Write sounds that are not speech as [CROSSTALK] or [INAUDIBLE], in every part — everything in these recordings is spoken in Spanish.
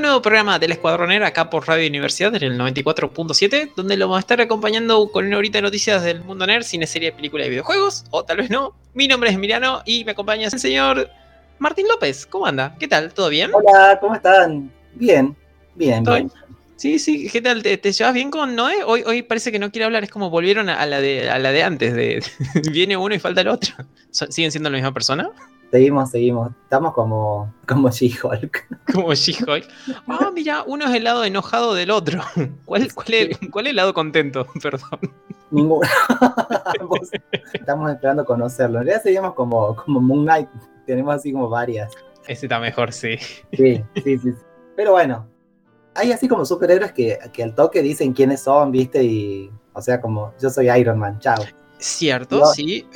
Un nuevo programa del Escuadronera acá por Radio Universidad en el 94.7, donde lo vamos a estar acompañando con una horita de noticias del mundo nerd, cine, serie, película y videojuegos, o tal vez no. Mi nombre es Emiliano y me acompaña el señor Martín López. ¿Cómo anda? ¿Qué tal? ¿Todo bien? Hola, ¿cómo están? Bien, bien, ¿Todo bien. Sí, sí, ¿qué tal? ¿Te, te llevas bien con Noé? Hoy, hoy parece que no quiere hablar, es como volvieron a, a la, de, a la de antes, de [LAUGHS] viene uno y falta el otro. ¿Siguen siendo la misma persona? Seguimos, seguimos. Estamos como, como She-Hulk. [LAUGHS] Como She-Hulk. Ah, mira, uno es el lado enojado del otro. [LAUGHS] ¿Cuál, cuál, es, ¿Cuál es el lado contento? [LAUGHS] Perdón. Ninguno. Estamos esperando conocerlo. En realidad seguimos como, como Moon Knight. Tenemos así como varias. Ese está mejor, sí. Sí, sí, sí. Pero bueno, hay así como superhéroes que, que al toque dicen quiénes son, ¿viste? Y, o sea, como yo soy Iron Man, chao. Cierto, sí.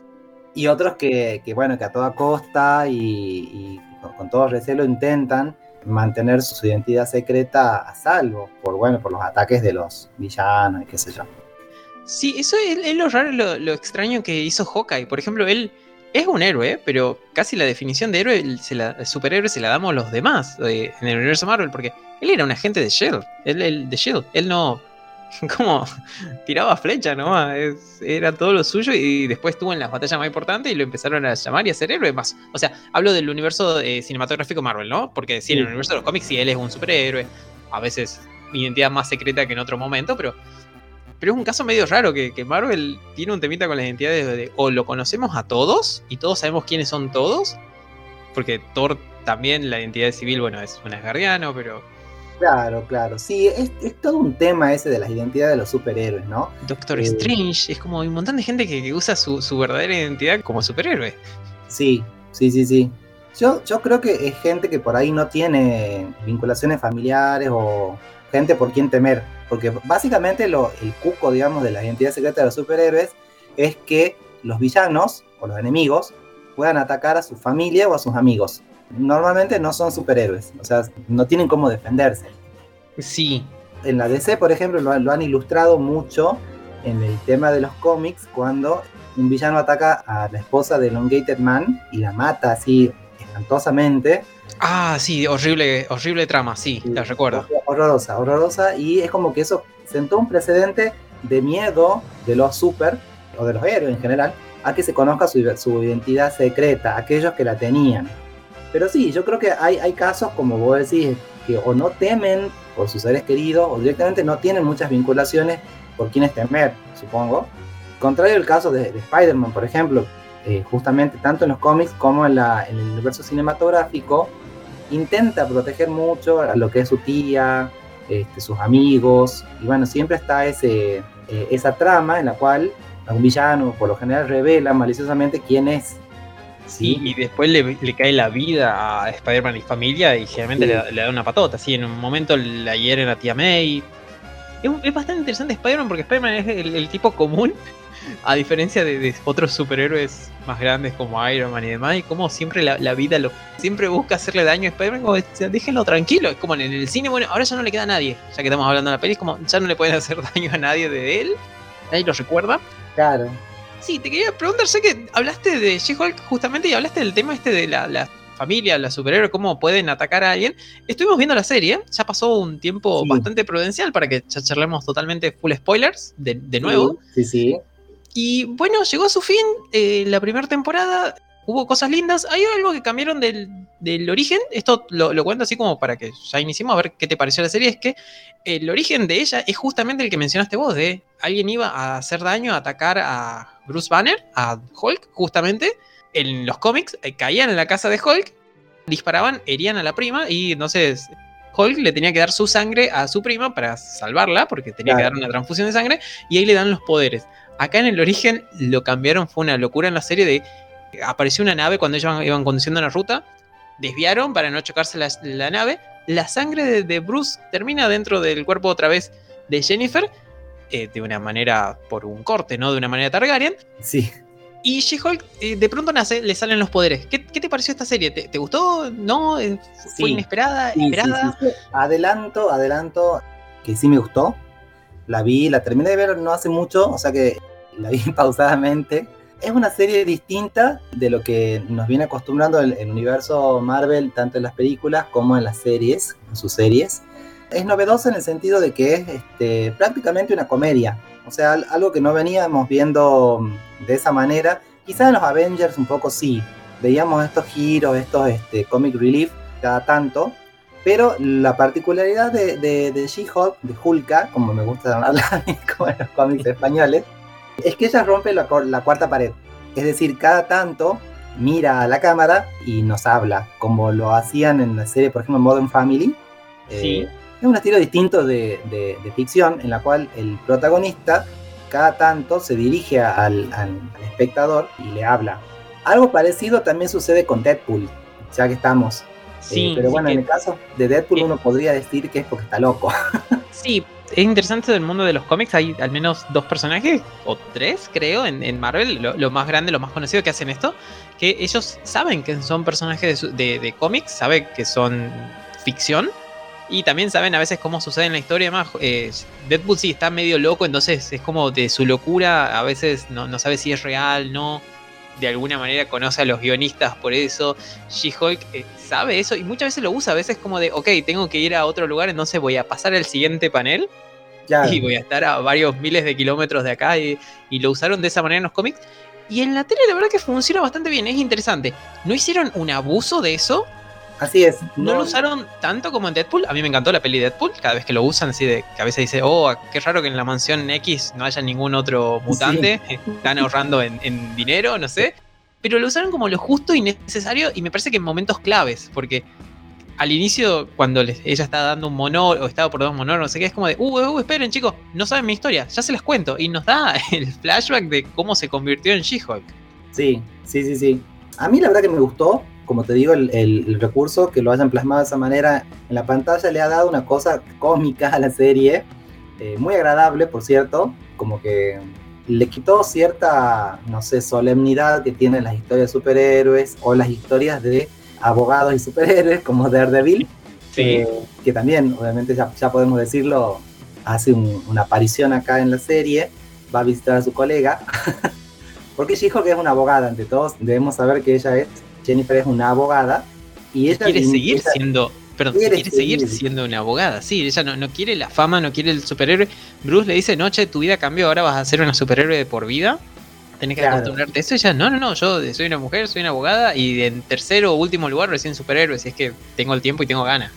Y otros que, bueno, que a toda costa y, y con, todo recelo intentan mantener su identidad secreta a salvo, por, bueno, por los ataques de los villanos y qué sé yo. Sí, eso es, lo raro, lo, lo extraño que hizo Hawkeye. Por ejemplo, él es un héroe, pero casi la definición de héroe, se la, de superhéroe se la damos los demás eh, en el universo Marvel, porque él era un agente de Shield, él- de Shield, él no, [LAUGHS] como tiraba flecha nomás, es- era todo lo suyo y después estuvo en las batallas más importantes y lo empezaron a llamar y a ser héroe más. O sea, hablo del universo eh, cinematográfico Marvel, ¿no? Porque sí, en el universo de los cómics sí, él es un superhéroe, a veces identidad más secreta que en otro momento, pero pero es un caso medio raro que, que Marvel tiene un temita con las identidades de, de o lo conocemos a todos y todos sabemos quiénes son todos. Porque Thor también, la identidad civil, bueno, es un asgardiano, pero Claro, claro. Sí, es, es todo un tema ese de las identidades de los superhéroes, ¿no? Doctor Eh. Strange es como hay un montón de gente que, que usa su, su verdadera identidad como superhéroe. Sí, sí, sí, sí. Yo, yo creo que es gente que por ahí no tiene vinculaciones familiares o gente por quien temer. Porque básicamente lo, el cuco, digamos, de la identidad secreta de los superhéroes es que los villanos o los enemigos puedan atacar a su familia o a sus amigos. Normalmente no son superhéroes, o sea, no tienen cómo defenderse. Sí, En la DC, por ejemplo, lo, han- lo han ilustrado mucho en el tema de los cómics cuando un villano ataca a la esposa de Elongated Man y la mata así espantosamente. Ah, sí, horrible, horrible trama, sí, la recuerdo. Horrorosa, horrorosa. Y es como que eso sentó un precedente de miedo de los super, o de los héroes en general, a que se conozca su, su identidad secreta, aquellos que la tenían. Pero sí, yo creo que hay, hay casos, como vos decís, que o no temen por sus seres queridos, o directamente no tienen muchas vinculaciones por quienes temer, supongo. Contrario al caso de, de Spider-Man, por ejemplo, eh, justamente tanto en los cómics como en, la, en el universo cinematográfico, intenta proteger mucho a lo que es su tía, este, sus amigos, y bueno, siempre está ese, eh, esa trama en la cual algún villano por lo general revela maliciosamente quién es. Sí, y después le, le cae la vida a Spider-Man y familia y generalmente Sí. le, da- le da una patota. Sí, en un momento la hieren a tía May. Es, es bastante interesante Spider-Man porque Spider-Man es el, el tipo común, [LAUGHS] a diferencia de, de otros superhéroes más grandes como Iron Man y demás. Y como siempre la, la vida lo siempre busca hacerle daño a Spider-Man. Como, "Este, déjenlo tranquilo. Es como en el cine, bueno, ahora ya no le queda a nadie. Ya que estamos hablando de la peli, es como ya no le pueden hacer [LAUGHS] daño a nadie de él. Nadie lo recuerda. Claro. Sí, te quería preguntar, sé que hablaste de She-Hulk justamente y hablaste del tema este de la, la familia, la superhéroe, cómo pueden atacar a alguien. Estuvimos viendo la serie, ya pasó un tiempo Sí. bastante prudencial para que ya charlemos totalmente full spoilers de, de nuevo. Sí, sí. Y bueno, llegó a su fin eh, la primera temporada. Hubo cosas lindas. Hay algo que cambiaron del, del origen. Esto lo, lo cuento así como para que ya iniciemos a ver qué te pareció la serie. Es que el origen de ella es justamente el que mencionaste vos, de alguien iba a hacer daño, a atacar a Bruce Banner, a Hulk, justamente. En los cómics eh, caían en la casa de Hulk, disparaban, herían a la prima y entonces Hulk le tenía que dar su sangre a su prima para salvarla, porque tenía que dar una transfusión de sangre, y ahí le dan los poderes. Acá en el origen lo cambiaron, fue una locura en la serie de apareció una nave cuando ellos iban conduciendo la ruta, desviaron para no chocarse la, nave, la sangre de, Bruce termina dentro del cuerpo otra vez de Jennifer, eh, de una manera por un corte, ¿no? De una manera Targaryen. Sí. Y She-Hulk eh, de pronto nace, le salen los poderes. ¿Qué, te pareció esta serie? ¿Te, gustó? ¿No? Eh, ¿Fue inesperada? ¿Esperada? adelanto, adelanto que sí me gustó. La vi, la terminé de ver no hace mucho, o sea que la vi [LAUGHS] pausadamente. Es una serie distinta de lo que nos viene acostumbrando el, el universo Marvel, tanto en las películas como en las series, en sus series. Es novedosa en el sentido de que es este, prácticamente una comedia o sea, algo que no veníamos viendo mm, de esa manera. Quizás en los Avengers un poco sí. Veíamos estos giros, estos este, comic relief cada tanto. Pero la particularidad de, de, She-Hulk, de Hulka, como me gusta llamarla [LAUGHS] como en los cómics españoles, es que ella rompe la, cuarta pared. Es decir, cada tanto mira a la cámara y nos habla, como lo hacían en la serie, por ejemplo, Modern Family. Sí. Eh, es un estilo distinto de, ficción en la cual el protagonista cada tanto se dirige al, espectador y le habla. Algo parecido también sucede con Deadpool, ya que estamos. Sí, eh, pero bueno, en el caso de Deadpool uno podría decir que es porque está loco. [LAUGHS] Sí, es interesante del mundo de los cómics. Hay al menos dos personajes, o tres, creo, en, Marvel, lo, más grande, lo más conocido que hacen esto, que ellos saben que son personajes de, de cómics, saben que son ficción, y también saben a veces cómo sucede en la historia. Más, eh, Deadpool sí está medio loco, entonces es como de su locura. A veces no, no sabe si es real, no. De alguna manera conoce a los guionistas por eso. She-Hulk eh, sabe eso y muchas veces lo usa. A veces como de, ok, tengo que ir a otro lugar, entonces voy a pasar al siguiente panel. Y voy a estar a varios miles de kilómetros de acá. Y, y lo usaron de esa manera en los cómics. Y en la tele, la verdad que funciona bastante bien, es interesante. No hicieron un abuso de eso, Así es. No, lo usaron tanto como en Deadpool. A mí me encantó la peli Deadpool. Cada vez que lo usan, así de que a veces dice, oh, qué raro que en la mansión X no haya ningún otro mutante. [LAUGHS] Están ahorrando en, dinero, no sé. Pero lo usaron como lo justo y necesario y me parece que en momentos claves. Porque al inicio, cuando ella está dando un monólogo, o estaba por dos monólogos, no sé qué, es como de, uh, uh, esperen chicos, no saben mi historia, ya se las cuento. Y nos da [LAUGHS] el flashback de cómo se convirtió en She-Hulk. Sí, sí, sí, sí. A mí la verdad que me gustó, como te digo, el, recurso que lo hayan plasmado de esa manera en la pantalla le ha dado una cosa cómica a la serie, eh, muy agradable, por cierto, como que le quitó cierta, no sé, solemnidad que tienen las historias de superhéroes o las historias de abogados y superhéroes como Daredevil, sí. Eh, que también, obviamente, ya, ya podemos decirlo, hace una aparición acá en la serie, va a visitar a su colega, [LAUGHS] porque She-Hulk es una abogada, ante todos debemos saber que ella es Jennifer es una abogada y ella quiere seguir siendo perdón, quiere, seguir, siendo una abogada. Sí, ella no, quiere la fama, no quiere el superhéroe. Bruce le dice, noche, tu vida cambió, ahora vas a ser una superhéroe de por vida. Tenés que acostumbrarte a eso. Ella, no, no, no, yo soy una mujer, soy una abogada y en tercero o último lugar recién superhéroe, si es que tengo el tiempo y tengo ganas.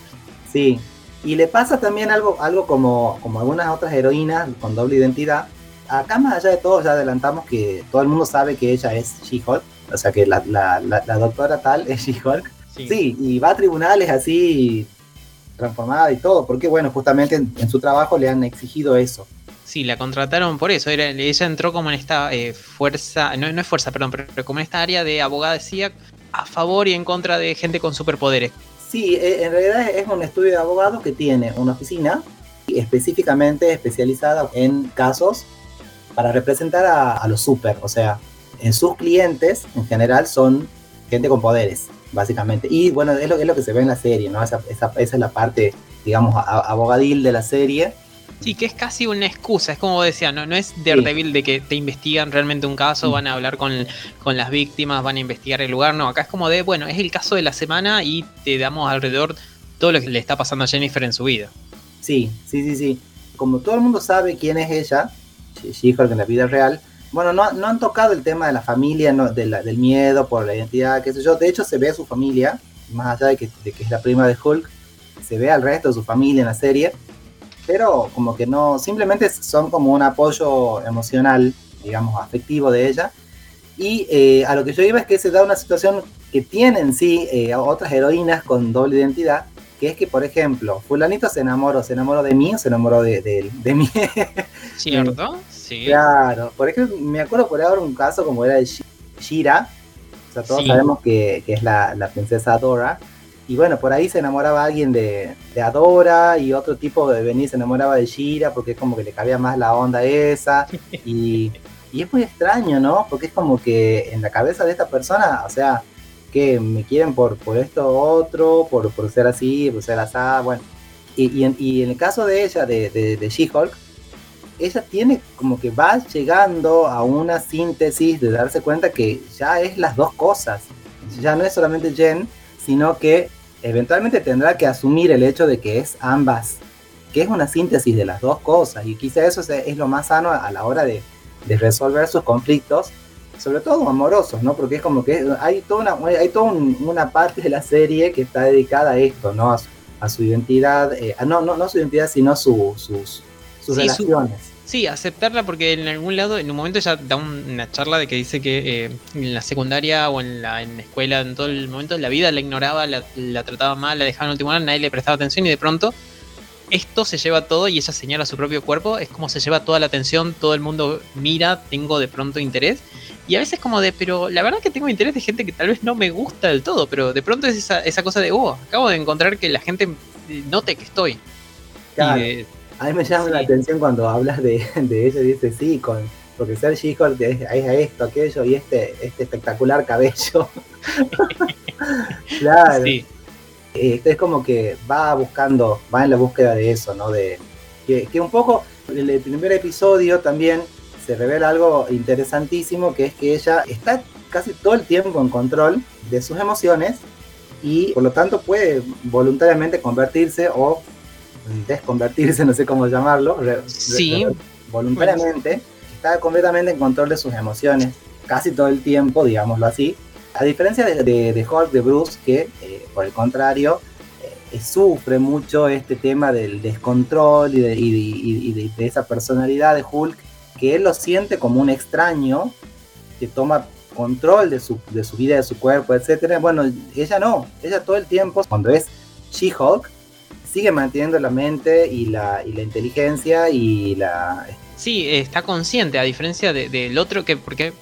Sí, y le pasa también algo, algo como, como algunas otras heroínas con doble identidad. Acá más allá de todo ya adelantamos que todo el mundo sabe que ella es She-Hulk o sea que la, doctora tal es She-Hulk. Sí. y va a tribunales así transformada y todo, porque bueno, justamente en, su trabajo le han exigido eso. Sí, la contrataron por eso. Era, ella entró como en esta eh, fuerza, no, no es fuerza, perdón, pero, como en esta área de abogacía a favor y en contra de gente con superpoderes. Sí, eh, en realidad es un estudio de abogados que tiene una oficina específicamente especializada en casos para representar a, a los super, o sea, en sus clientes, en general, son gente con poderes, básicamente. Y bueno, es lo, es lo que se ve en la serie, ¿no? Esa, esa, esa es la parte, digamos, abogadil de la serie. Sí, que es casi una excusa, es como decía, no, no es Daredevil de que te investigan realmente un caso, van a hablar con, con, las víctimas, van a investigar el lugar, no, acá es como de, bueno, es el caso de la semana y te damos alrededor todo lo que le está pasando a Jennifer en su vida. Sí, sí, sí, sí. Como todo el mundo sabe quién es ella, She-Hulk en la vida real, bueno, no, no, han tocado el tema de la familia, del miedo por la identidad, qué sé yo. De hecho, se ve a su familia, más allá de que, es la prima de Hulk, se ve al resto de su familia en la serie, pero como que no, simplemente son como un apoyo emocional, digamos, afectivo de ella. Y eh, a lo que yo iba es que se da una situación que tienen, sí, eh, otras heroínas con doble identidad, que es que, por ejemplo, fulanito se enamoró, se enamoró de mí o se enamoró de, de, de mí. ¿Cierto? [LAUGHS] Sí. Claro, por ejemplo, me acuerdo por ahora un caso como era de Shira, o sea, todos Sí. sabemos que, que es la, la princesa Adora, y bueno, por ahí se enamoraba alguien de, de Adora y otro tipo de venir se enamoraba de Shira porque es como que le cabía más la onda esa, [LAUGHS] y, y es muy extraño, ¿no? Porque es como que en la cabeza de esta persona, o sea, que me quieren por, por esto otro, por, por ser así, por ser así, bueno. Y, y en, y en el caso de ella, de, de, de She-Hulk, ella tiene como que va llegando a una síntesis de darse cuenta que ya es las dos cosas. Ya no es solamente Jen, sino que eventualmente tendrá que asumir el hecho de que es ambas, que es una síntesis de las dos cosas. Y quizá eso es, lo más sano a la hora de, resolver sus conflictos, sobre todo amorosos, ¿no? Porque es como que hay toda una, hay toda un- una parte de la serie que está dedicada a esto, ¿no? A su, a su identidad, eh, no, no su identidad, sino su- sus, sus Sí, su- relaciones. Sí, aceptarla porque en algún lado, en un momento ya da un- una charla de que dice que eh, en la secundaria o en la, en la escuela, en todo el momento de la vida, la ignoraba, la, la trataba mal, la dejaba en último lugar, nadie le prestaba atención y de pronto esto se lleva todo y ella señala su propio cuerpo, es como se lleva toda la atención, todo el mundo mira, tengo de pronto interés. Y a veces como de, pero la verdad que tengo interés de gente que tal vez no me gusta del todo, pero de pronto es esa, esa cosa de, oh, acabo de encontrar que la gente note que estoy. Y Claro. de- A mí me llama la atención cuando hablas de, [LAUGHS] de ella y dice sí, con, porque ser She-Hulk es, es esto, aquello y este, este espectacular cabello. [LAUGHS] claro. sí. Eh, es como que va buscando, va en la búsqueda de eso, ¿no? De, que, que un poco, en el primer episodio también se revela algo interesantísimo, que es que ella está casi todo el tiempo en control de sus emociones y por lo tanto puede voluntariamente convertirse o desconvertirse, no sé cómo llamarlo, re- Sí. re- voluntariamente, está completamente en control de sus emociones, casi todo el tiempo, digámoslo así, a diferencia de, de, de Hulk, de Bruce, que eh, por el contrario eh, sufre mucho este tema del descontrol y, de, y de- y de- de esa personalidad de Hulk, que él lo siente como un extraño que toma control de su, de su vida, de su cuerpo, etcétera. Bueno, ella no, ella todo el tiempo, cuando es She-Hulk, sigue manteniendo la mente y la, y la inteligencia y la... Sí, está consciente, a diferencia de- del otro que, porque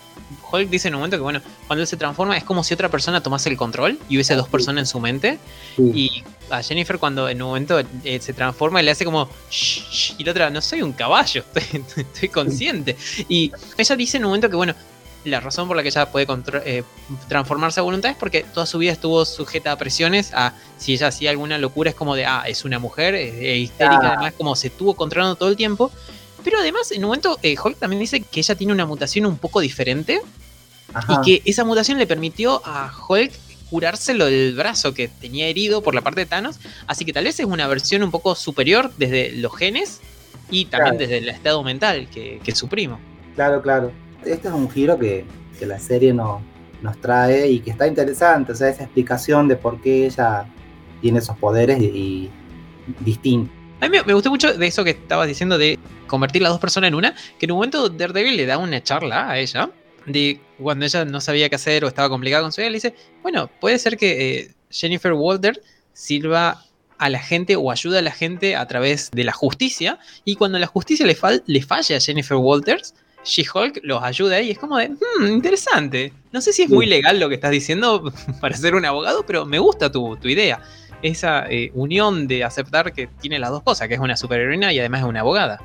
Hulk dice en un momento que, bueno, cuando él se transforma es como si otra persona tomase el control y hubiese dos personas en su mente. Y a Jennifer cuando en un momento eh, se transforma le hace como, "Shh, shh", y la otra, no soy un caballo, [LAUGHS] estoy, estoy consciente. Y ella dice en un momento que, bueno, la razón por la que ella puede eh, transformarse a voluntad es porque toda su vida estuvo sujeta a presiones, a si ella hacía alguna locura es como de, ah, es una mujer, es, es histérica, Ah. además como se estuvo controlando todo el tiempo. Pero además, en un momento, eh, Hulk también dice que ella tiene una mutación un poco diferente Ajá. y que esa mutación le permitió a Hulk curárselo del brazo que tenía herido por la parte de Thanos. Así que tal vez es una versión un poco superior desde los genes y también Claro. desde el estado mental que, que su primo. Claro, claro. Este es un giro que, la serie no, nos trae y que está interesante. O sea, esa explicación de por qué ella tiene esos poderes y, y. A mí me, gustó mucho de eso que estabas diciendo de convertir las dos personas en una, que en un momento Daredevil le da una charla a ella, de cuando ella no sabía qué hacer o estaba complicada con su vida, le dice, bueno, puede ser que eh, Jennifer Walter sirva a la gente o ayude a la gente a través de la justicia, y cuando la justicia le, fal- le falle a Jennifer Walters, She-Hulk los ayuda y es como de, "Hmm, interesante. No sé si es muy legal lo que estás diciendo [LAUGHS] para ser un abogado, pero me gusta tu, tu idea esa eh, unión de aceptar que tiene las dos cosas, que es una superheroína y además es una abogada.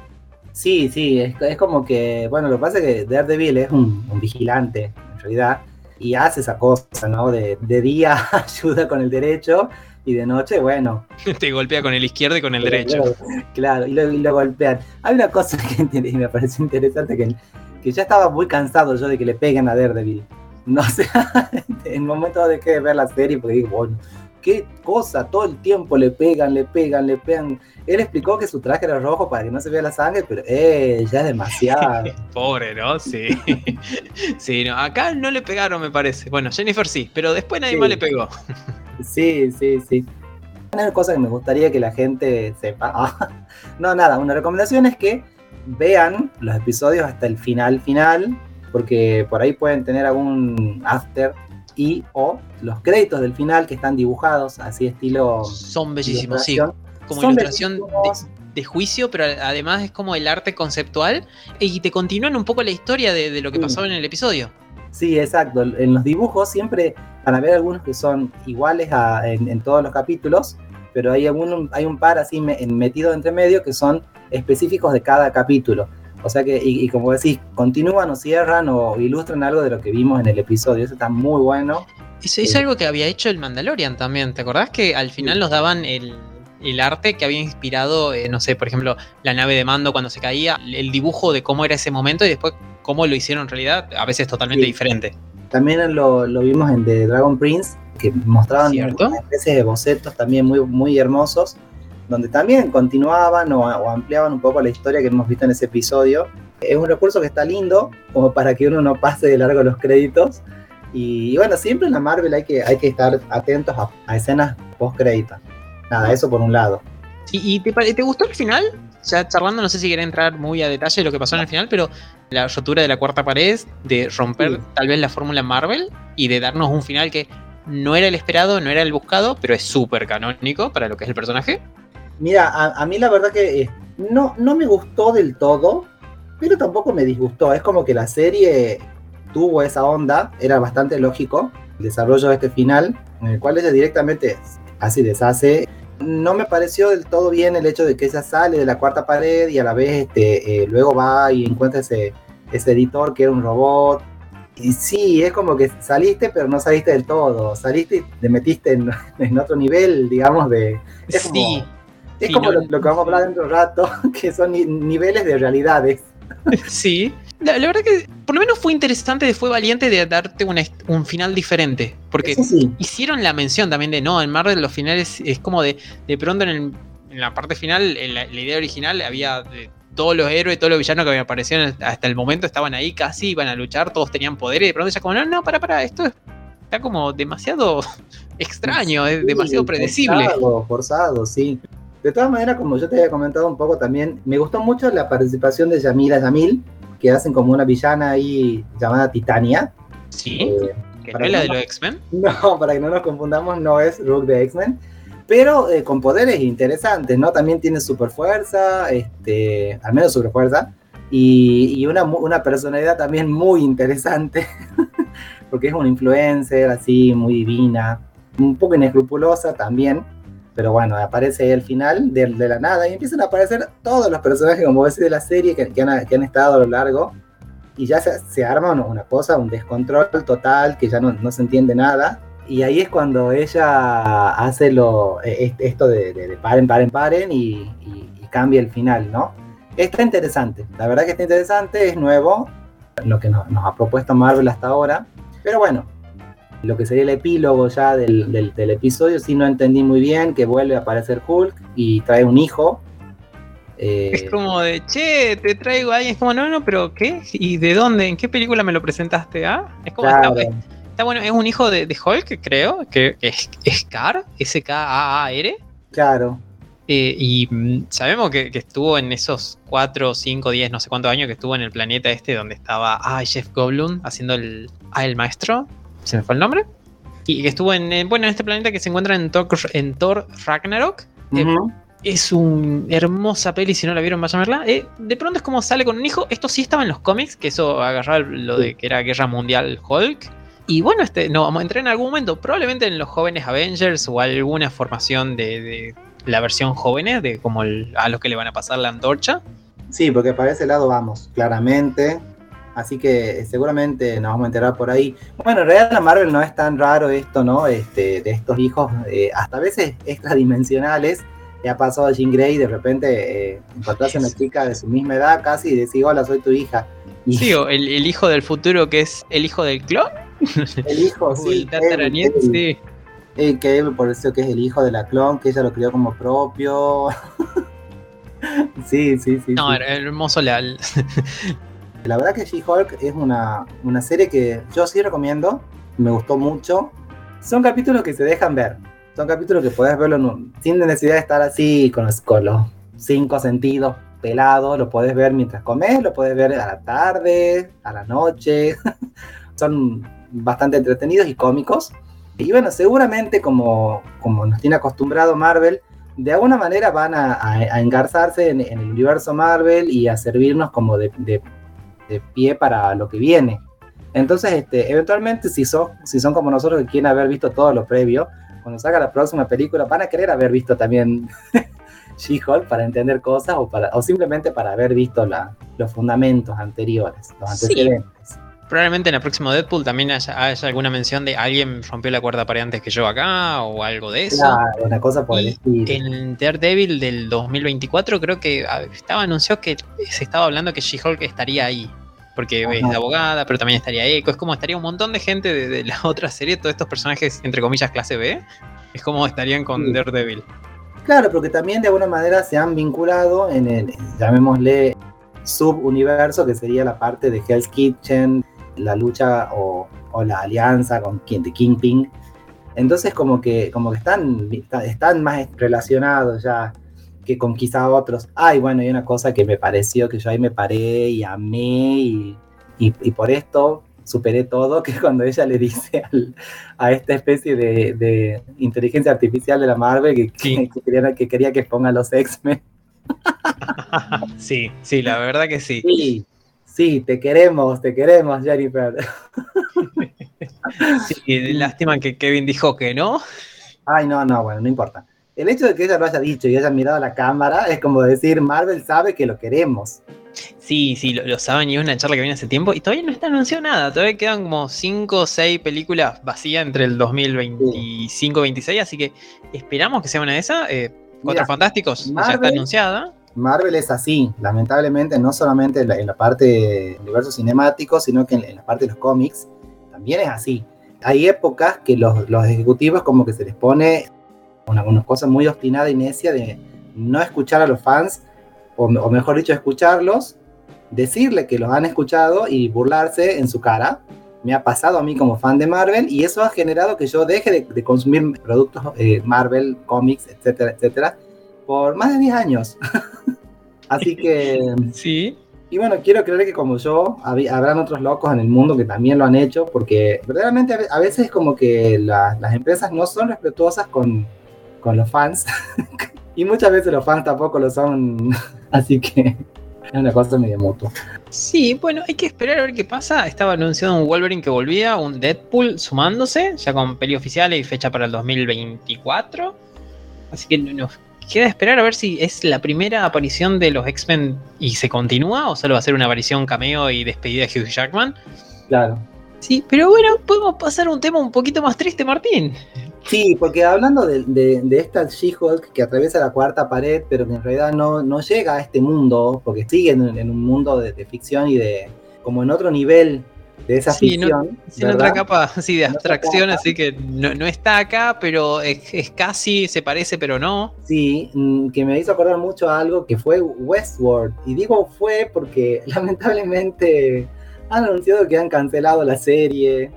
Sí, sí, es, es como que, bueno, lo que pasa es que Daredevil es un, un vigilante, en realidad, y hace esa cosa, ¿no? De, de día [LAUGHS] ayuda con el derecho y de noche, bueno, [LAUGHS] Te golpea con el izquierdo y con el derecho. Claro, y lo, y lo golpean. Hay una cosa [LAUGHS] que me pareció interesante, que, que ya estaba muy cansado yo de que le peguen a Daredevil. No sé, en el momento de que ver la serie, porque digo, bueno, qué cosa, todo el tiempo le pegan, le pegan, le pegan. Él explicó que su traje era rojo para que no se vea la sangre, pero eh, ya es demasiado. [LAUGHS] Pobre, ¿no? Sí. [LAUGHS] sí, no. Acá no le pegaron, me parece. Bueno, Jennifer sí, pero después nadie Sí. más le pegó. Sí, sí, sí. Una cosa que me gustaría que la gente sepa. [LAUGHS] Ah, no, nada, una recomendación es que vean los episodios hasta el final final, porque por ahí pueden tener algún after y o los créditos del final que están dibujados así estilo Son bellísimos, sí. Como Son ilustración de, juicio, pero además es como el arte conceptual y te continúan un poco la historia de, de lo que Sí. pasaba en el episodio. Sí, exacto. En los dibujos siempre van a ver algunos que son iguales a- en, en todos los capítulos, pero hay, alguno- hay un par así me- metido entre medio que son específicos de cada capítulo. O sea que, y, y como decís, continúan o cierran o ilustran algo de lo que vimos en el episodio. Eso está muy bueno. Eso es Sí. algo que había hecho el Mandalorian también. ¿Te acordás que al final Sí. nos daban el, el arte que había inspirado, eh, no sé, por ejemplo, la nave de mando cuando se caía, el dibujo de cómo era ese momento y después cómo lo hicieron en realidad, a veces totalmente Sí. diferente. También lo, lo vimos en The Dragon Prince, que mostraban ¿Cierto? una especie de bocetos también muy, muy hermosos, donde también continuaban o, o ampliaban un poco la historia que hemos visto en ese episodio. Es un recurso que está lindo, como para que uno no pase de largo los créditos. Y, bueno, siempre en la Marvel hay que, hay que estar atentos a, a escenas post créditos. Nada, eso por un lado. ¿Y, y te, te gustó el final? Ya charlando, no sé si quería entrar muy a detalle de lo que pasó en el final, pero la rotura de la cuarta pared, de romper Sí. tal vez la fórmula Marvel y de darnos un final que no era el esperado, no era el buscado, pero es súper canónico para lo que es el personaje. Mira, a, a mí la verdad que eh, no, no me gustó del todo, pero tampoco me disgustó. Es como que la serie tuvo esa onda, era bastante lógico el desarrollo de este final, en el cual ella directamente así deshace. No me pareció del todo bien el hecho de que ella sale de la cuarta pared y a la vez este, eh, luego va y encuentra ese, ese editor que era un robot. Y sí, es como que saliste, pero no saliste del todo. Saliste y te metiste en, [LAUGHS] en otro nivel, digamos, de, Es como- Sí, es Sí, como no- lo, lo que vamos a hablar dentro de un rato, [LAUGHS] que son ni- niveles de realidades. [LAUGHS] sí. La, la verdad que por lo menos fue interesante, fue valiente de darte est- un final diferente. Porque sí, hicieron la mención también de no, en Marvel los finales es como de, de pronto en, el- en la parte final, en la, la idea original había de todos los héroes, todos los villanos que habían aparecido hasta el momento estaban ahí casi, iban a luchar, todos tenían poder y de pronto ya como, no, no, para, para, esto es- está como demasiado [LAUGHS] extraño, es demasiado predecible. Forzado, forzado, sí. De todas maneras, como yo te había comentado un poco también, me gustó mucho la participación de Yamila Yamil, que hacen como una villana ahí llamada Titania. Sí, Eh, que no es la de los X-Men. No, [LAUGHS] para que no nos confundamos, no es Rook de X-Men, pero eh, con poderes interesantes, ¿no? También tiene super fuerza, este, al menos super fuerza, y, y una, una personalidad también muy interesante, [LAUGHS] porque es una influencer así, muy divina, un poco inescrupulosa también, pero bueno, aparece ahí al final de, de la nada y empiezan a aparecer todos los personajes, como decís, de la serie que, que han, que han estado a lo largo y ya se, se arma una, cosa, un descontrol total, que ya no, no se entiende nada. Y ahí es cuando ella hace lo, eh, esto de, de- de paren, paren, paren y, y- y cambia el final, ¿no? Está interesante, la verdad que está interesante, es nuevo, lo que nos, nos ha propuesto Marvel hasta ahora. Pero bueno, lo que sería el epílogo ya del, del- del episodio, sí no entendí muy bien, que vuelve a aparecer Hulk y trae un hijo. Eh, Es como de, che, te traigo a alguien. Es como, no, no, pero ¿qué? ¿Y de dónde? ¿En qué película me lo presentaste? ¿Ah? Es como, claro, está, está bueno, es un hijo de, de Hulk, creo, que es Scar, S-K-A-A-R. claro. Eh, y mm, sabemos que, que estuvo en esos 4, 5, 10, no sé cuántos años que estuvo en el planeta este donde estaba ah, Jeff Goldblum haciendo el, ah, el maestro. ¿Se me fue el nombre? Y que estuvo en, bueno, en este planeta que se encuentra en Thor, en Thor Ragnarok. Eh, es una hermosa peli, si no la vieron, vayan a verla. Eh, de pronto es como sale con un hijo. Esto sí estaba en los cómics, que eso agarraba lo de que era Guerra Mundial Hulk. Y bueno, este, no, vamos a entrar en algún momento, probablemente en los jóvenes Avengers o alguna formación de, de la versión jóvenes, de como el- a los que le van a pasar la antorcha. Sí, porque para ese lado vamos, claramente. Así que eh, seguramente nos vamos a enterar por ahí. Bueno, en realidad la Marvel no es tan raro esto, ¿no? Este, de estos hijos, eh, hasta a veces [LAUGHS] extradimensionales. Ya pasó a Jean Grey, de repente eh, encontrarse una chica de su misma edad casi y decir, hola, soy tu hija. Y Sí, o el, el hijo del futuro que es el hijo del clon. [LAUGHS] el hijo, sí, el él- sí. eh, que él por eso que es el hijo de la clon, que ella lo crió como propio. [LAUGHS] sí, sí, sí. No, sí. hermoso la, La verdad que She-Hulk es una, una serie que yo sí recomiendo, me gustó mucho. Son capítulos que se dejan ver, son capítulos que podés verlo sin necesidad de estar así con los, con los cinco sentidos pelados, lo podés ver mientras comes, lo podés ver a la tarde, a la noche. [LAUGHS] Son bastante entretenidos y cómicos. Y bueno, seguramente como, como nos tiene acostumbrado Marvel, de alguna manera van a, engarzarse en, el universo Marvel y a servirnos como de, pie para lo que viene. Entonces, este, eventualmente, si son, si son como nosotros que quieren haber visto todo lo previo, cuando salga la próxima película van a querer haber visto también [LAUGHS] She-Hulk para entender cosas o, para, o simplemente para haber visto la, los fundamentos anteriores, los antecedentes. Probablemente en el próximo Deadpool también haya, alguna mención de alguien rompió la cuerda pared antes que yo acá o algo de eso. Claro, una cosa por el estilo. En Daredevil del 2024 creo que estaba anunciado que se estaba hablando que She-Hulk estaría ahí. Porque es la abogada, pero también estaría Echo. Es como estaría un montón de gente de, la [LAUGHS] otra serie, todos estos personajes, entre comillas, clase B. Es como estarían con Daredevil. Claro, porque también de alguna manera se han vinculado en el, llamémosle, subuniverso, que sería la parte de Hell's Kitchen, la lucha o, la alianza con de Kingpin. Entonces como que, como que están, están más relacionados ya que con quizá otros. Ay, bueno, hay una cosa que me pareció que yo ahí me paré y amé y por esto superé todo, [LAUGHS] que cuando ella le dice a esta especie de, inteligencia artificial de la Marvel [LAUGHS] que, quería, que quería que ponga los X-Men. [LAUGHS] sí, sí, la verdad que sí. Sí, sí, te queremos, te queremos, Jennifer. sí, lástima que Kevin dijo que no. Ay, no, no, bueno, no importa. El hecho de que ella lo haya dicho y haya mirado a la cámara es como decir, Marvel sabe que lo queremos. Sí, sí, lo, saben y es una charla que viene hace tiempo y todavía no está anunciado nada. Todavía quedan como 5 o 6 películas vacías entre el 2025 y 26, así que esperamos que sea una de esas. Eh, Cuatro Fantásticos ya está anunciada. Marvel es así, lamentablemente, no solamente en la, parte de universo cinemático, sino que en, la parte de los cómics también es así. Hay épocas que los, ejecutivos como que se les pone una, una cosa muy obstinada y necia de no escuchar a los fans o, mejor dicho, escucharlos, decirle que los han escuchado y burlarse en su cara. Me ha pasado a mí como fan de Marvel y eso ha generado que yo deje de, consumir productos eh, Marvel, cómics, etcétera, etcétera, por más de 10 años. [LAUGHS] Así que... [LAUGHS] Sí. Y bueno, quiero creer que como yo, habrán otros locos en el mundo que también lo han hecho, porque verdaderamente a veces es como que las empresas no son respetuosas con, con los fans. [LAUGHS] y muchas veces los fans tampoco lo son [LAUGHS] Así que es una cosa medio mutua. Sí, bueno, hay que esperar a ver qué pasa. Estaba anunciado un Wolverine que volvía, un Deadpool sumándose, ya con peli oficial y fecha para el 2024. Así que nos queda esperar a ver si es la primera aparición de los X-Men y se continúa o solo va a ser una aparición cameo y despedida de Hugh Jackman. Claro. Sí, pero bueno, podemos pasar a un tema un poquito más triste, Martín. Sí, porque hablando de, esta She-Hulk que atraviesa la cuarta pared, pero que en realidad no, no llega a este mundo, porque sigue en, un mundo de, ficción y de como en otro nivel de esa ficción. en otra capa sí, de abstracción, así que no, está acá, pero es, casi, se parece, pero no. Sí, mm, que me hizo acordar mucho a algo que fue Westworld. Y digo fue porque [LAUGHS] lamentablemente han anunciado que han cancelado la serie.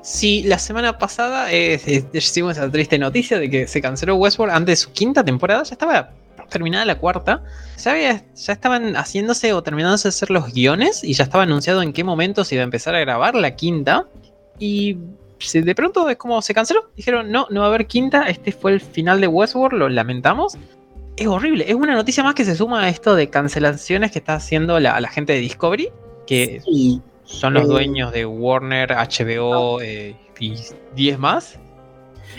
Sí, la semana pasada eh, recibimos esa triste noticia de que se canceló Westworld antes de su quinta temporada, ya estaba terminada la cuarta, ya, ya estaban haciéndose o terminándose de hacer los guiones y ya estaba anunciado en qué momento se iba a empezar a grabar la quinta. Y de pronto es como se canceló, dijeron no, no va a haber quinta, este fue el final de Westworld, lo lamentamos. Es horrible, es una noticia más que se suma a esto de cancelaciones que está haciendo la, la gente de Discovery, que son los eh, dueños de Warner, HBO eh, y 10 más.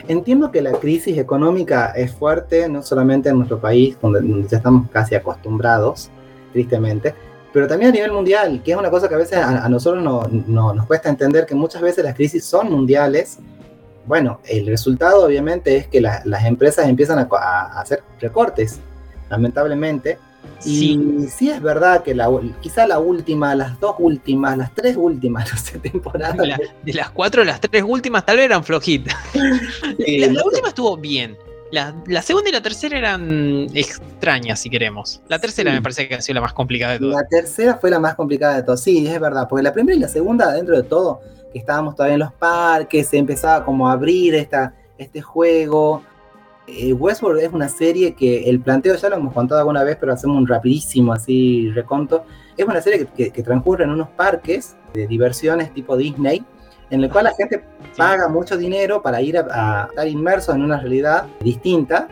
Entiendo que la crisis económica es fuerte, no solamente en nuestro país, donde, ya estamos casi acostumbrados, tristemente, pero también a nivel mundial, que es una cosa que a veces a, nosotros no, nos cuesta entender, que muchas veces las crisis son mundiales. Bueno, el resultado obviamente es que las empresas empiezan a, a hacer recortes, lamentablemente, y sí. es verdad que la, quizá la última, las dos últimas, las tres últimas, [LAUGHS] no sé, temporadas. de las cuatro, las tres últimas tal vez eran flojitas. [LAUGHS] [LAUGHS] la, última estuvo bien. La, segunda y la tercera eran extrañas, si queremos. La tercera me parece que ha sido la más complicada de todas. La tercera fue la más complicada de todas, sí, es verdad. Porque la primera y la segunda, dentro de todo, que estábamos todavía en los parques, se empezaba como a abrir esta, este juego eh, Westworld es una serie que el planteo ya lo hemos contado alguna vez, pero hacemos un rapidísimo así reconto. Es una serie que, transcurre en unos parques de diversiones tipo Disney, en el cual la gente paga mucho dinero para ir a, estar inmerso en una realidad distinta,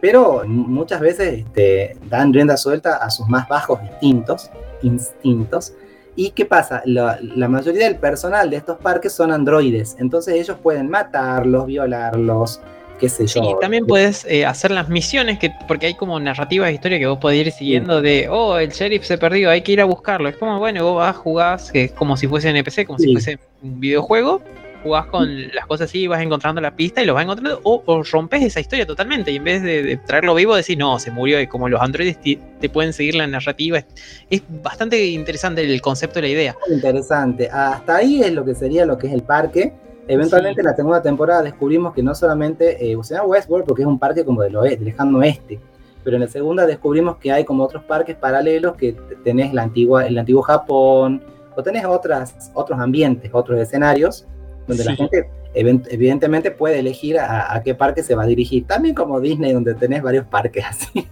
pero muchas veces este, dan rienda suelta a sus más bajos instintos, instintos. ¿Y qué pasa? La, la, mayoría del personal de estos parques son androides, entonces ellos pueden matarlos, violarlos, qué sé yo. Y también puedes eh, hacer las misiones, que, porque hay como narrativas de historia que vos podés ir siguiendo de, oh, el sheriff se perdió, hay que ir a buscarlo. Es como, bueno, vos vas, jugás, que es como si fuese NPC, como si fuese un videojuego, jugás con las cosas así, vas encontrando la pista y los vas encontrando, o, rompes esa historia totalmente, y en vez de, traerlo vivo, decís, no, se murió, y como los androides te, pueden seguir la narrativa, es, bastante interesante el concepto y la idea. Interesante, hasta ahí es lo que sería lo que es el parque Eventualmente en la segunda temporada descubrimos que no solamente eh, Westworld porque es un parque como del, oeste, lejano oeste, pero en la segunda descubrimos que hay como otros parques paralelos que tenés la antigua, el antiguo Japón, o tenés otras, otros ambientes, otros escenarios, donde la gente evidentemente puede elegir a, qué parque se va a dirigir. También como Disney, donde tenés varios parques así.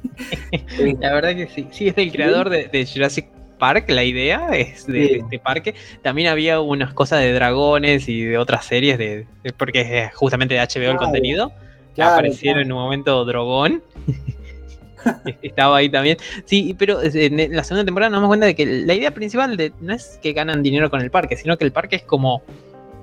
[LAUGHS] la verdad que sí, sí, es el creador de, de Jurassic Park, la idea [LAUGHS] es de este parque. También había unas cosas de dragones y de otras series, de, porque es justamente de HBO el contenido. Aparecieron en un momento Drogón. [LAUGHS] Estaba ahí también. Sí, pero en la segunda temporada nos damos cuenta de que la idea principal de, no es que ganan dinero con el parque, sino que el parque es como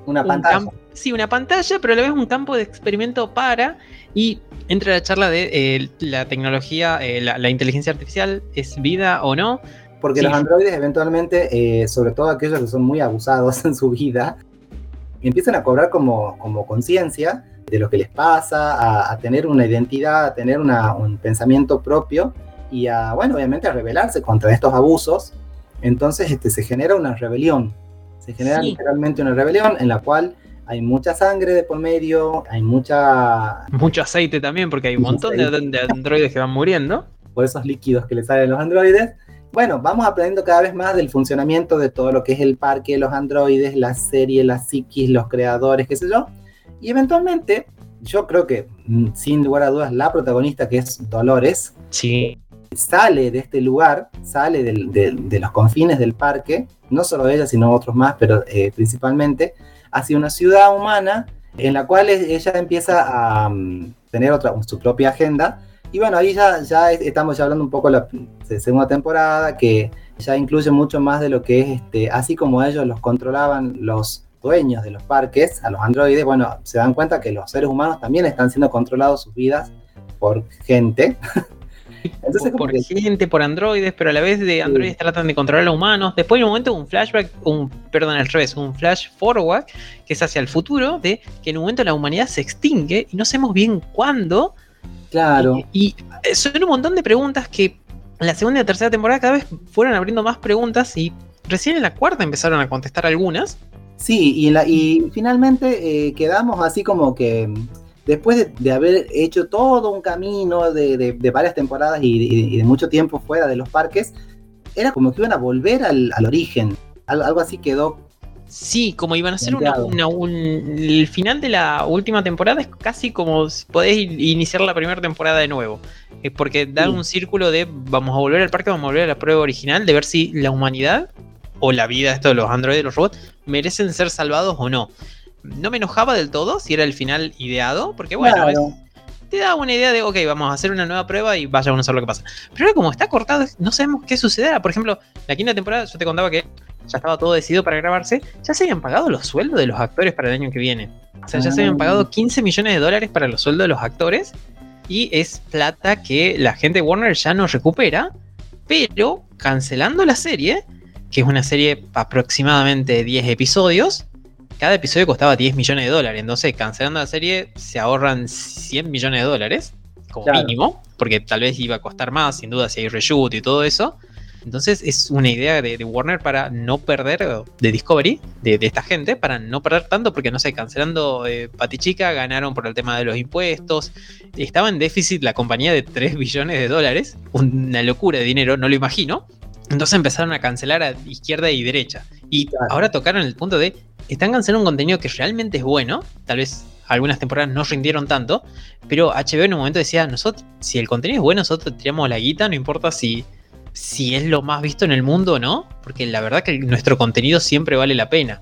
una pantalla. Sí, una pantalla, pero a la vez un campo de experimento para. Y entra la charla de eh, la tecnología, eh, la, inteligencia artificial, ¿es vida o no? Porque los androides eventualmente, eh, sobre todo aquellos que son muy abusados [LAUGHS] en su vida, empiezan a cobrar como, como conciencia de lo que les pasa, a, tener una identidad, a tener un pensamiento propio y a, bueno, obviamente a rebelarse contra estos abusos. Entonces este, se genera una rebelión, se genera literalmente una rebelión en la cual hay mucha sangre de por medio, hay mucha... Mucho aceite también, porque hay un montón de, de, androides que van muriendo. Por esos líquidos que le salen a los androides bueno, vamos aprendiendo cada vez más del funcionamiento de todo lo que es el parque, los androides, la serie, la psiquis, los creadores, qué sé yo. Y eventualmente, yo creo que, mm, sin lugar a dudas, la protagonista, que es Dolores, sí. sale de este lugar, sale de los confines del parque, no solo ella, sino otros más, pero eh, principalmente, hacia una ciudad humana en la cual ella empieza a mm, tener otra, su propia agenda y bueno, ahí ya, ya estamos ya hablando un poco de la segunda temporada, que ya incluye mucho más de lo que es, este, así como ellos los controlaban los dueños de los parques, a los androides, bueno, se dan cuenta que los seres humanos también están siendo controlados sus vidas por gente. [LAUGHS] Entonces, por, gente, por androides, pero a la vez de androides tratan de controlar a los humanos. Después hay un momento, un flashback, un, perdón, al revés, un flash forward, que es hacia el futuro, de que en un momento la humanidad se extingue y no sabemos bien cuándo, Claro. Y, son un montón de preguntas que en la segunda y tercera temporada cada vez fueron abriendo más preguntas y recién en la cuarta empezaron a contestar algunas. Sí, y, la, y finalmente eh, quedamos así como que después de, haber hecho todo un camino de, varias temporadas y, de mucho tiempo fuera de los parques, era como que iban a volver al, al origen. algo así quedó Sí, como iban a ser una, el final de la última temporada es casi como podés iniciar la primera temporada de nuevo. Es porque dan un círculo de vamos a volver al parque, vamos a volver a la prueba original de ver si la humanidad o la vida, esto de los androides, los robots, merecen ser salvados o no. No me enojaba del todo si era el final ideado, porque bueno, te da una idea de, ok, vamos a hacer una nueva prueba y vaya a ver lo que pasa. Pero como está cortado, no sabemos qué sucederá. Por ejemplo, la quinta temporada, yo te contaba que ya estaba todo decidido para grabarse, ya se habían pagado los sueldos de los actores para el año que viene. O sea, ya se habían pagado 15 ah. millones de dólares para los sueldos de los actores y es plata que la gente de Warner ya no recupera, pero cancelando la serie, que es una serie aproximadamente 10 episodios, cada episodio costaba 10 millones de dólares, entonces cancelando la serie se ahorran 100 millones de dólares, como mínimo, porque tal vez iba a costar más, sin duda si hay reshoot y todo eso. Entonces es una idea de, Warner para no perder, de Discovery, de, esta gente, para no perder tanto, porque no sé, cancelando eh, Patichica ganaron por el tema de los impuestos, estaba en déficit la compañía de 3 billones de dólares, una locura de dinero, no lo imagino. Entonces empezaron a cancelar a izquierda y derecha. Y ahora tocaron el punto de, están cancelando un contenido que realmente es bueno, tal vez algunas temporadas no rindieron tanto, pero HBO en un momento decía, nosotros, si el contenido es bueno, nosotros tiramos la guita, no importa si si es lo más visto en el mundo o no, porque la verdad que nuestro contenido siempre vale la pena.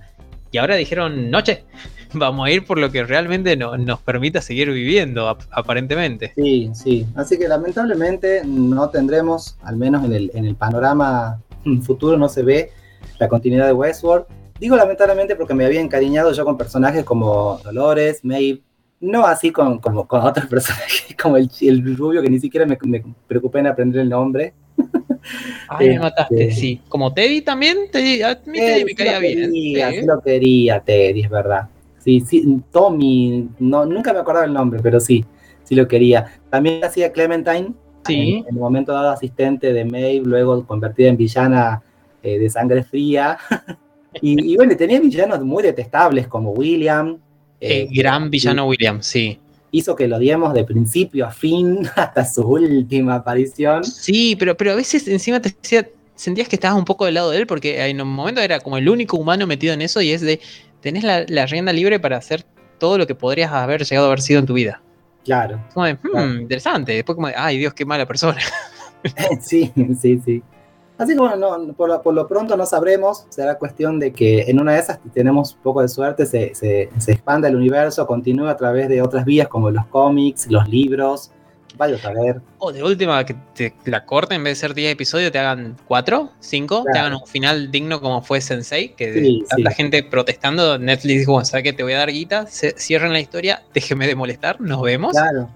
Y ahora dijeron, noche, [LAUGHS] vamos a ir por lo que realmente nos permita seguir viviendo, aparentemente. Sí, sí. Así que lamentablemente no tendremos, al menos en el, en el panorama futuro, no se ve la continuidad de Westworld. Digo lamentablemente porque me había encariñado yo con personajes como Dolores, Maeve, no así con, con otros [LAUGHS] personajes como el, rubio que ni siquiera me, me, preocupé en aprender el nombre. Ay, me mataste, este, sí. Como Teddy también, Teddy, a mí Teddy me caía bien. Sí, lo quería Teddy, es verdad. Sí, sí, Tommy, no, nunca me acordaba el nombre, pero sí, sí lo quería. También hacía Clementine, sí. en, el momento dado asistente de Maeve, luego convertida en villana eh, de sangre fría. [LAUGHS] y, y, bueno, tenía villanos muy detestables como William. Eh, gran villano William, sí. Hizo que lo diemos de principio a fin [LAUGHS] hasta su última aparición. Sí, pero, pero a veces encima te decía, sentías que estabas un poco del lado de él porque en un momento era como el único humano metido en eso y es de, tenés la, rienda libre para hacer todo lo que podrías haber llegado a haber sido en tu vida. Claro. Como de, hmm, interesante. Después como de, ay Dios, qué mala persona. [LAUGHS] [LAUGHS] sí, sí, sí. Así que bueno, por, lo, pronto no sabremos, será cuestión de que en una de esas, si tenemos un poco de suerte, se, se, se expanda el universo, continúe a través de otras vías como los cómics, los libros, vaya a ver. O de última, que te la corten, en vez de ser 10 episodios, te hagan 4, 5, te hagan un final digno como fue Sensei, que sí, tanta gente protestando, Netflix dijo, bueno, ¿sabes que te voy a dar guita? cierren la historia, déjeme de molestar, nos vemos. Claro.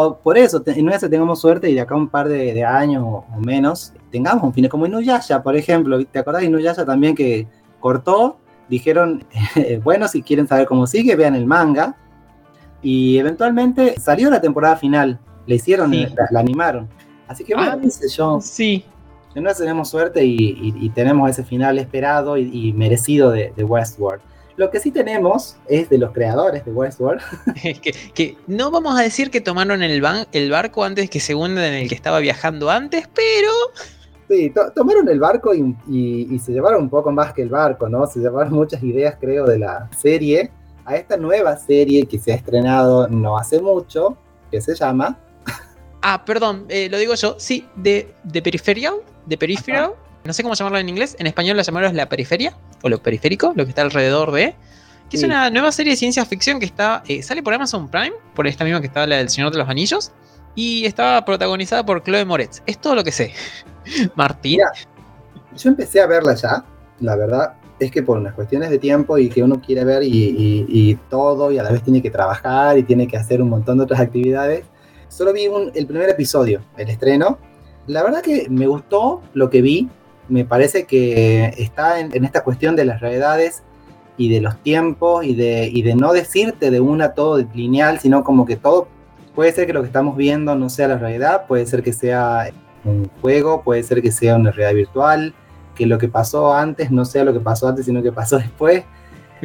O por eso, en una vez tengamos suerte y de acá un par de, años o, menos, tengamos un final como Inuyasha, por ejemplo. ¿Te acordás de Inuyasha también que cortó? Dijeron, [LAUGHS] bueno, si quieren saber cómo sigue, vean el manga. Y eventualmente salió la temporada final le hicieron, la, animaron. Así que bueno, ah, yo. Sí. No tenemos suerte y, tenemos ese final esperado y, merecido de, Westworld. Lo que sí tenemos es de los creadores de Westworld. [LAUGHS] [LAUGHS] que, que no vamos a decir que tomaron el, el barco antes que se en el que estaba viajando antes, pero. Sí, tomaron el barco y, y, se llevaron un poco más que el barco, ¿no? Se llevaron muchas ideas, creo, de la serie a esta nueva serie que se ha estrenado no hace mucho, que se llama Ah, perdón, eh, lo digo yo. Sí, de, de periferial, de peripheral. No sé cómo llamarlo en inglés. En español la llamaron la periferia, o lo periférico, lo que está alrededor de. Que es una nueva serie de ciencia ficción que está. Eh, sale por Amazon Prime, por esta misma que está la del Señor de los Anillos. Y estaba protagonizada por Chloe Moretz. Es todo lo que sé. [LAUGHS] Martín. yo empecé a verla ya, la verdad. Es que por unas cuestiones de tiempo y que uno quiere ver y todo, y a la vez tiene que trabajar y tiene que hacer un montón de otras actividades Solo vi el primer episodio, el estreno. La verdad que me gustó lo que vi. Me parece que está en, esta cuestión de las realidades y de los tiempos y de, y de no decirte de una todo lineal, sino como que todo puede ser que lo que estamos viendo no sea la realidad, puede ser que sea un juego, puede ser que sea una realidad virtual, que lo que pasó antes no sea lo que pasó antes, sino que pasó [LAUGHS] después.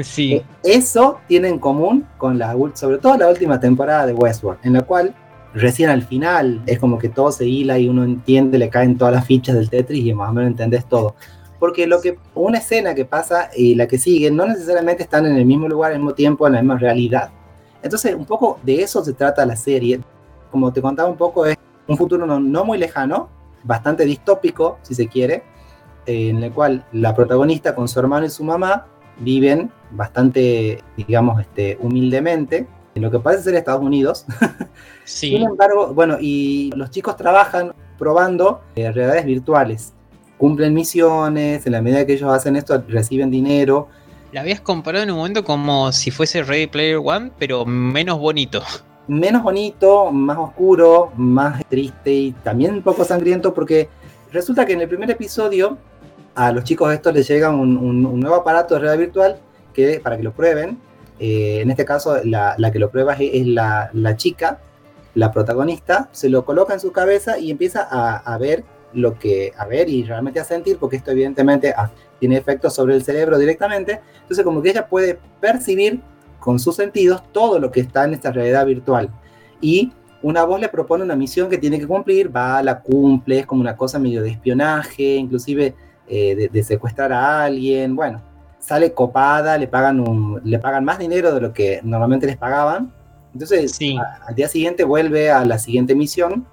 Sí. Eh, eso tiene en común con la, sobre todo la última temporada de Westworld, en la cual recién al final es como que todo se hila y uno entiende, le caen todas las fichas del Tetris y más o menos entendés todo. Porque lo que una escena que pasa y la que sigue no necesariamente están en el mismo lugar al mismo tiempo, en la misma realidad. Entonces, un poco de eso se trata la serie. Como te contaba un poco, es un futuro no, muy lejano, bastante distópico, si se quiere, en el cual la protagonista con su hermano y su mamá viven bastante, digamos, este, humildemente en lo que parece ser Estados Unidos. [LAUGHS] Sí. Sin embargo, bueno, y los chicos trabajan probando eh, realidades virtuales. Cumplen misiones, en la medida que ellos hacen esto reciben dinero. La habías comparado en un momento como si fuese Ready Player One, pero menos bonito. Menos bonito, más oscuro, más triste y también un poco sangriento porque resulta que en el primer episodio a los chicos estos les llega un, un nuevo aparato de realidad virtual que, para que lo prueben eh, en este caso, la, que lo prueba es, la, chica, la protagonista, se lo coloca en su cabeza y empieza a, ver lo que, a ver y realmente a sentir, porque esto evidentemente ah, tiene efectos sobre el cerebro directamente. Entonces, como que ella puede percibir con sus sentidos todo lo que está en esta realidad virtual. Y una voz le propone una misión que tiene que cumplir, va, la cumple, es como una cosa medio de espionaje, inclusive eh, de secuestrar a alguien, bueno sale copada, le pagan, un, le pagan más dinero de lo que normalmente les pagaban. Entonces, al día siguiente vuelve a la siguiente misión,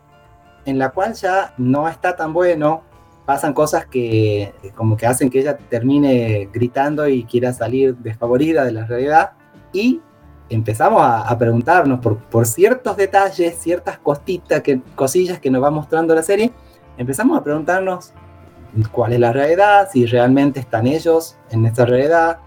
en la cual ya no está tan bueno, pasan cosas que como que hacen que ella termine gritando y quiera salir desfavorida de la realidad. Y empezamos a, preguntarnos por, por, ciertos detalles, ciertas costitas, que, cosillas que nos va mostrando la serie, empezamos a preguntarnos cuál es la realidad, si realmente están ellos en esta realidad,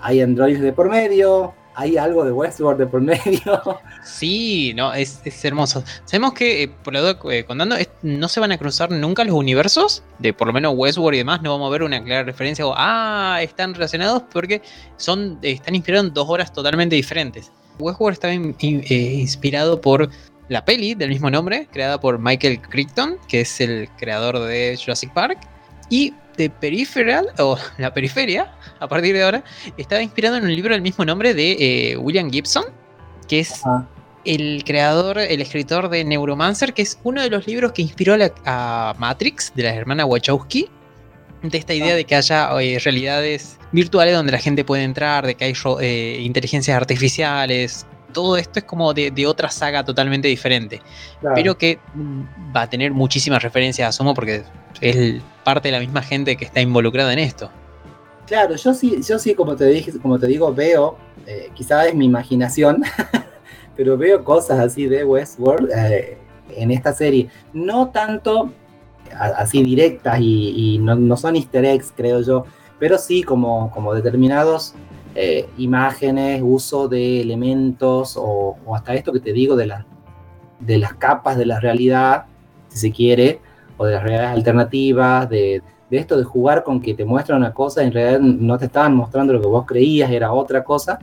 hay androides de por medio, hay algo de Westworld de por medio. [LAUGHS] Sí, no, es, hermoso. Sabemos que, eh, por lo eh, contando, no se van a cruzar nunca los universos, de por lo menos Westworld y demás, no vamos a ver una clara referencia o, ah, están relacionados porque son, están inspirados en dos horas totalmente diferentes. Westworld está eh, inspirado por la peli del mismo nombre, creada por Michael Crichton, que es el creador de Jurassic Park, y de Peripheral, o [LAUGHS] la periferia, a partir de ahora, estaba inspirado en un libro del mismo nombre de eh, William Gibson, que es el creador, el escritor de Neuromancer, que es uno de los libros que inspiró a, Matrix, de la hermana Wachowski, de esta idea de que haya eh, realidades virtuales donde la gente puede entrar, de que hay eh, inteligencias artificiales, todo esto es como de, otra saga totalmente diferente, pero que va a tener muchísimas referencias, asumo, porque es parte de la misma gente que está involucrada en esto. Claro, yo sí, yo sí, como te dije, como te digo, veo, eh, quizás es mi imaginación, [LAUGHS] pero veo cosas así de Westworld eh, en esta serie. No tanto así directas y, no, son easter eggs, creo yo, pero sí como, como determinados eh, imágenes, uso de elementos o, hasta esto que te digo de, la, de las capas de la realidad, si se quiere, o de las realidades alternativas, de, esto de jugar con que te muestra una cosa y en realidad no te estaban mostrando lo que vos creías, era otra cosa.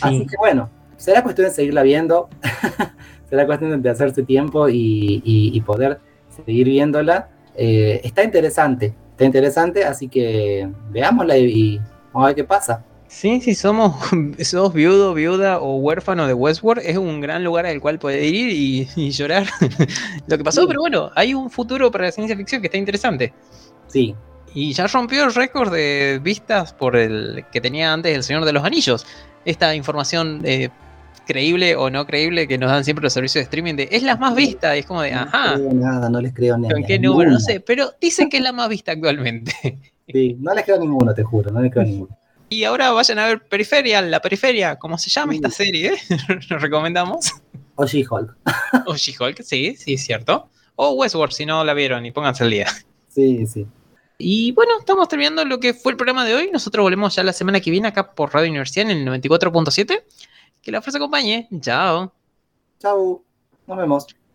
Así que bueno, será cuestión de seguirla viendo, [LAUGHS] será cuestión de hacerse tiempo y, poder seguir viéndola. Eh, está interesante, está interesante, así que veámosla y vamos a ver qué pasa. Sí, si somos, [LAUGHS] sos viudo, viuda o huérfano de Westworld, es un gran lugar al cual poder ir y, [LAUGHS] llorar [LAUGHS] lo que pasó, pero bueno, hay un futuro para la ciencia ficción que está interesante. Sí. Y ya rompió el récord de vistas por el que tenía antes El Señor de los Anillos. Esta información eh, creíble o no creíble que nos dan siempre los servicios de streaming de es la más vista, es como de, ajá. No nada, no les creo nada. ¿Con qué número? No sé, pero dicen que es la más vista actualmente. Sí, no les creo ninguno, te juro, no les creo ninguno. Y ahora vayan a ver Periferial, la periferia, ¿cómo se llama esta serie? [LAUGHS] Nos recomendamos. O She-Hulk. o She-Hulk, sí, sí, es cierto. O Westworld, si no la vieron, y pónganse al día. Sí, sí. Y bueno, estamos terminando lo que fue el programa de hoy. Nosotros volvemos ya la semana que viene acá por Radio Universidad en el 94.7. Que la fuerza acompañe. Chao. Chao. Nos vemos.